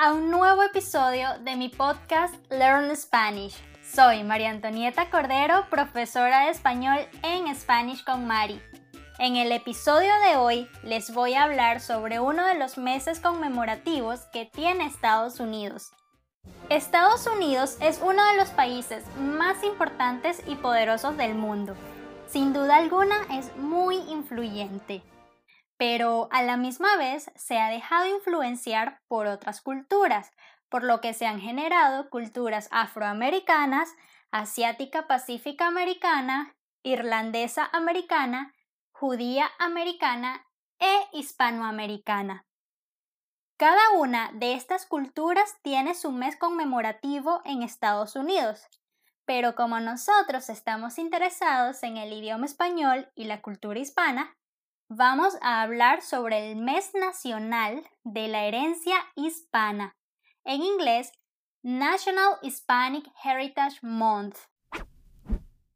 a un nuevo episodio de mi podcast Learn Spanish. Soy María Antonieta Cordero, profesora de español en Spanish con Mari. En el episodio de hoy les voy a hablar sobre uno de los meses conmemorativos que tiene Estados Unidos. Estados Unidos es uno de los países más importantes y poderosos del mundo. Sin duda alguna es muy influyente pero a la misma vez se ha dejado influenciar por otras culturas, por lo que se han generado culturas afroamericanas, asiática pacífica americana, irlandesa americana, judía americana e hispanoamericana. Cada una de estas culturas tiene su mes conmemorativo en Estados Unidos, pero como nosotros estamos interesados en el idioma español y la cultura hispana, vamos a hablar sobre el mes nacional de la herencia hispana, en inglés National Hispanic Heritage Month.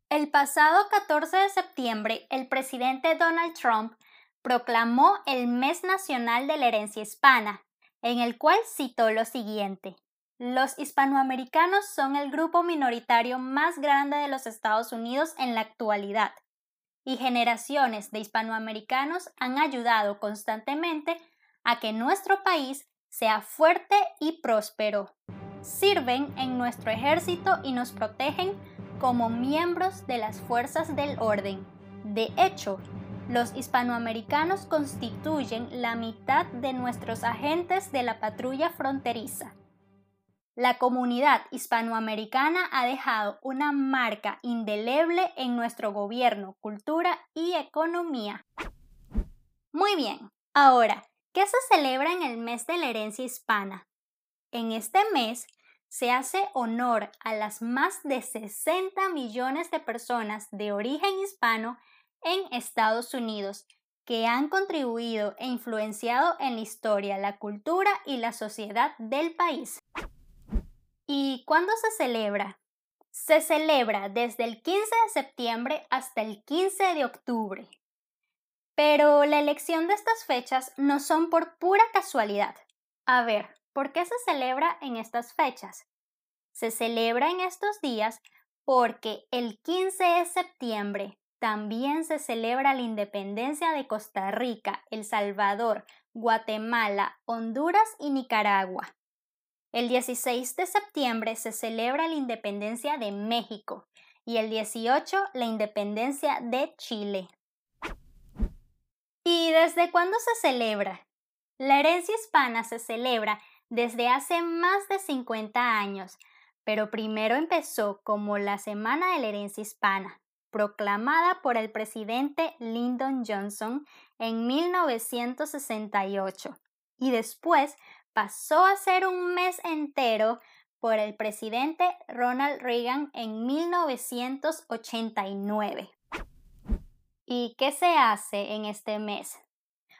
El pasado 14 de septiembre, el presidente Donald Trump proclamó el Mes Nacional de la Herencia Hispana, en el cual citó lo siguiente. Los hispanoamericanos son el grupo minoritario más grande de los Estados Unidos en la actualidad y generaciones de hispanoamericanos han ayudado constantemente a que nuestro país sea fuerte y próspero. Sirven en nuestro ejército y nos protegen como miembros de las fuerzas del orden. De hecho, los hispanoamericanos constituyen la mitad de nuestros agentes de la patrulla fronteriza. La comunidad hispanoamericana ha dejado una marca indeleble en nuestro gobierno, cultura y economía. Muy bien, ahora, ¿qué se celebra en el mes de la herencia hispana? En este mes se hace honor a las más de 60 millones de personas de origen hispano en Estados Unidos que han contribuido e influenciado en la historia, la cultura y la sociedad del país. ¿Y cuándo se celebra? Se celebra desde el 15 de septiembre hasta el 15 de octubre. Pero la elección de estas fechas no son por pura casualidad. A ver, ¿por qué se celebra en estas fechas? Se celebra en estos días porque el 15 de septiembre también se celebra la independencia de Costa Rica, El Salvador, Guatemala, Honduras y Nicaragua. El 16 de septiembre se celebra la independencia de México y el 18 la independencia de Chile. ¿Y desde cuándo se celebra? La herencia hispana se celebra desde hace más de 50 años, pero primero empezó como la Semana de la Herencia Hispana, proclamada por el presidente Lyndon Johnson en 1968, y después pasó a ser un mes entero por el presidente Ronald Reagan en 1989. ¿Y qué se hace en este mes?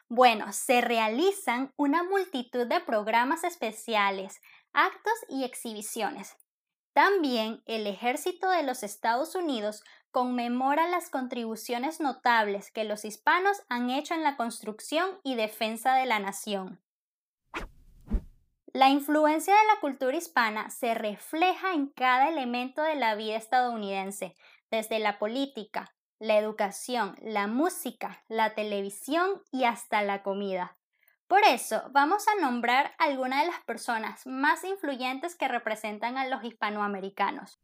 Bueno, se realizan una multitud de programas especiales, actos y exhibiciones. También el ejército de los Estados Unidos conmemora las contribuciones notables que los hispanos han hecho en la construcción y defensa de la nación. La influencia de la cultura hispana se refleja en cada elemento de la vida estadounidense, desde la política, la educación, la música, la televisión y hasta la comida. Por eso, vamos a nombrar algunas de las personas más influyentes que representan a los hispanoamericanos.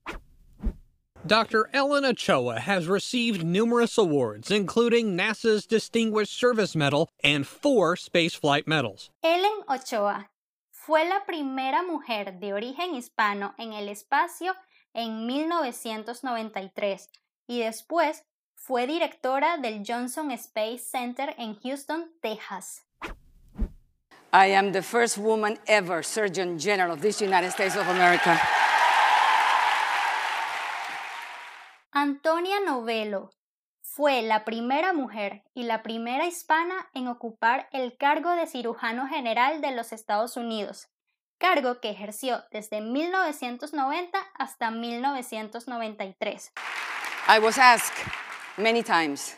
Dr. Ellen Ochoa has received numerous awards, including NASA's Distinguished Service Medal and four spaceflight medals. Ellen Ochoa fue la primera mujer de origen hispano en el espacio en 1993 y después fue directora del Johnson Space Center en Houston, Texas. I am the first woman ever Surgeon General of the United States of America. Antonia Novello fue la primera mujer y la primera hispana en ocupar el cargo de cirujano general de los Estados Unidos, cargo que ejerció desde 1990 hasta 1993. I was asked many times,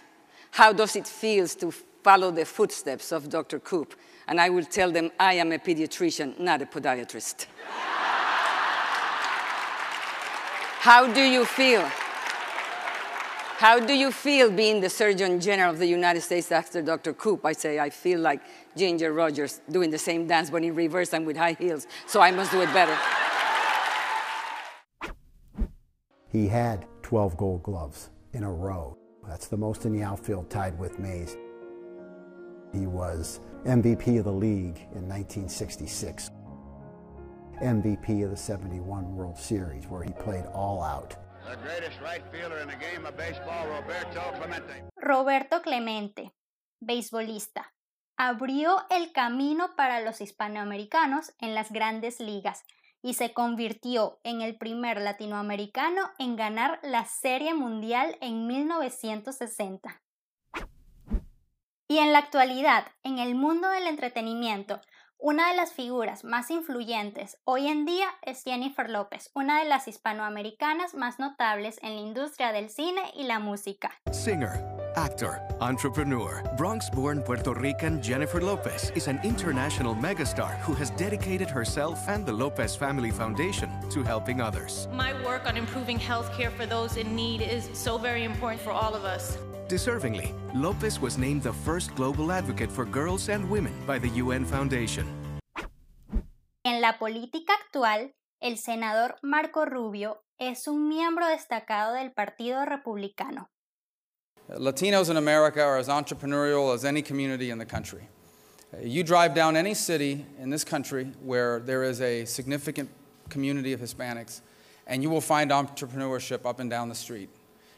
how does it feel to follow the footsteps of Dr. Coop, and I will tell them I am a pediatrician, not a podiatrist. How do you feel? How do you feel being the Surgeon General of the United States after Dr. Coop? I say, I feel like Ginger Rogers doing the same dance, but in reverse and with high heels, so I must do it better. He had 12 gold gloves in a row. That's the most in the outfield, tied with Mays. He was MVP of the league in 1966, MVP of the 71 World Series, where he played all out. Roberto Clemente, beisbolista, abrió el camino para los hispanoamericanos en las grandes ligas y se convirtió en el primer latinoamericano en ganar la Serie Mundial en 1960. Y en la actualidad, en el mundo del entretenimiento, una de las figuras más influyentes hoy en día es Jennifer López, una de las hispanoamericanas más notables en la industria del cine y la música. Singer, actor, entrepreneur, Bronx born Puerto Rican Jennifer Lopez is an international megastar who has dedicated herself and the Lopez Family Foundation to helping others. My work on improving healthcare for those in need is so very important for all of us. Deservingly, Lopez was named the first global advocate for girls and women by the UN Foundation. En la política actual, el senador Marco Rubio es un miembro destacado del Partido Republicano. Latinos in America are as entrepreneurial as any community in the country. You drive down any city in this country where there is a significant community of Hispanics, and you will find entrepreneurship up and down the street.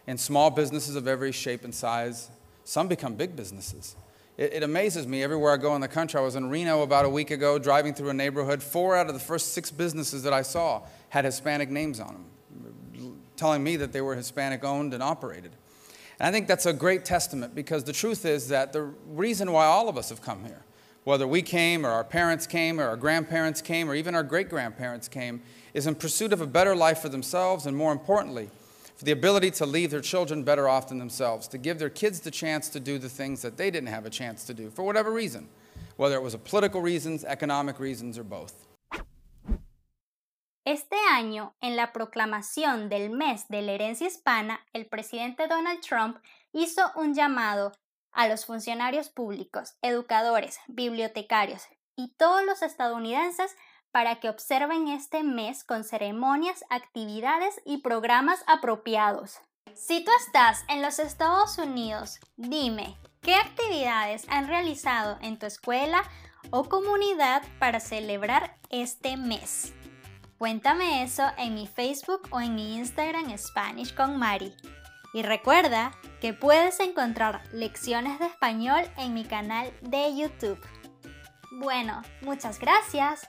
In small businesses of every shape and size, some become big businesses. It, it, amazes me everywhere I go in the country. I was in Reno about a week ago, driving through a neighborhood. Four out of the first six businesses that I saw had Hispanic names on them, telling me that they were Hispanic owned and operated. And I think that's a great testament because the truth is that the reason why all of us have come here, whether we came or our parents came or our grandparents came or even our great grandparents came, is in pursuit of a better life for themselves and more importantly, for the ability to leave their children better off than themselves, to give their kids the chance to do the things that they didn't have a chance to do for whatever reason, whether it was political reasons, economic reasons, or both. Este año, en la proclamación del mes de la herencia hispana, el presidente Donald Trump hizo un llamado a los funcionarios públicos, educadores, bibliotecarios y todos los estadounidenses para que observen este mes con ceremonias, actividades y programas apropiados. Si tú estás en los Estados Unidos, dime, ¿qué actividades han realizado en tu escuela o comunidad para celebrar este mes? Cuéntame eso en mi Facebook o en mi Instagram Spanish con Mari. Y recuerda que puedes encontrar lecciones de español en mi canal de YouTube. Bueno, muchas gracias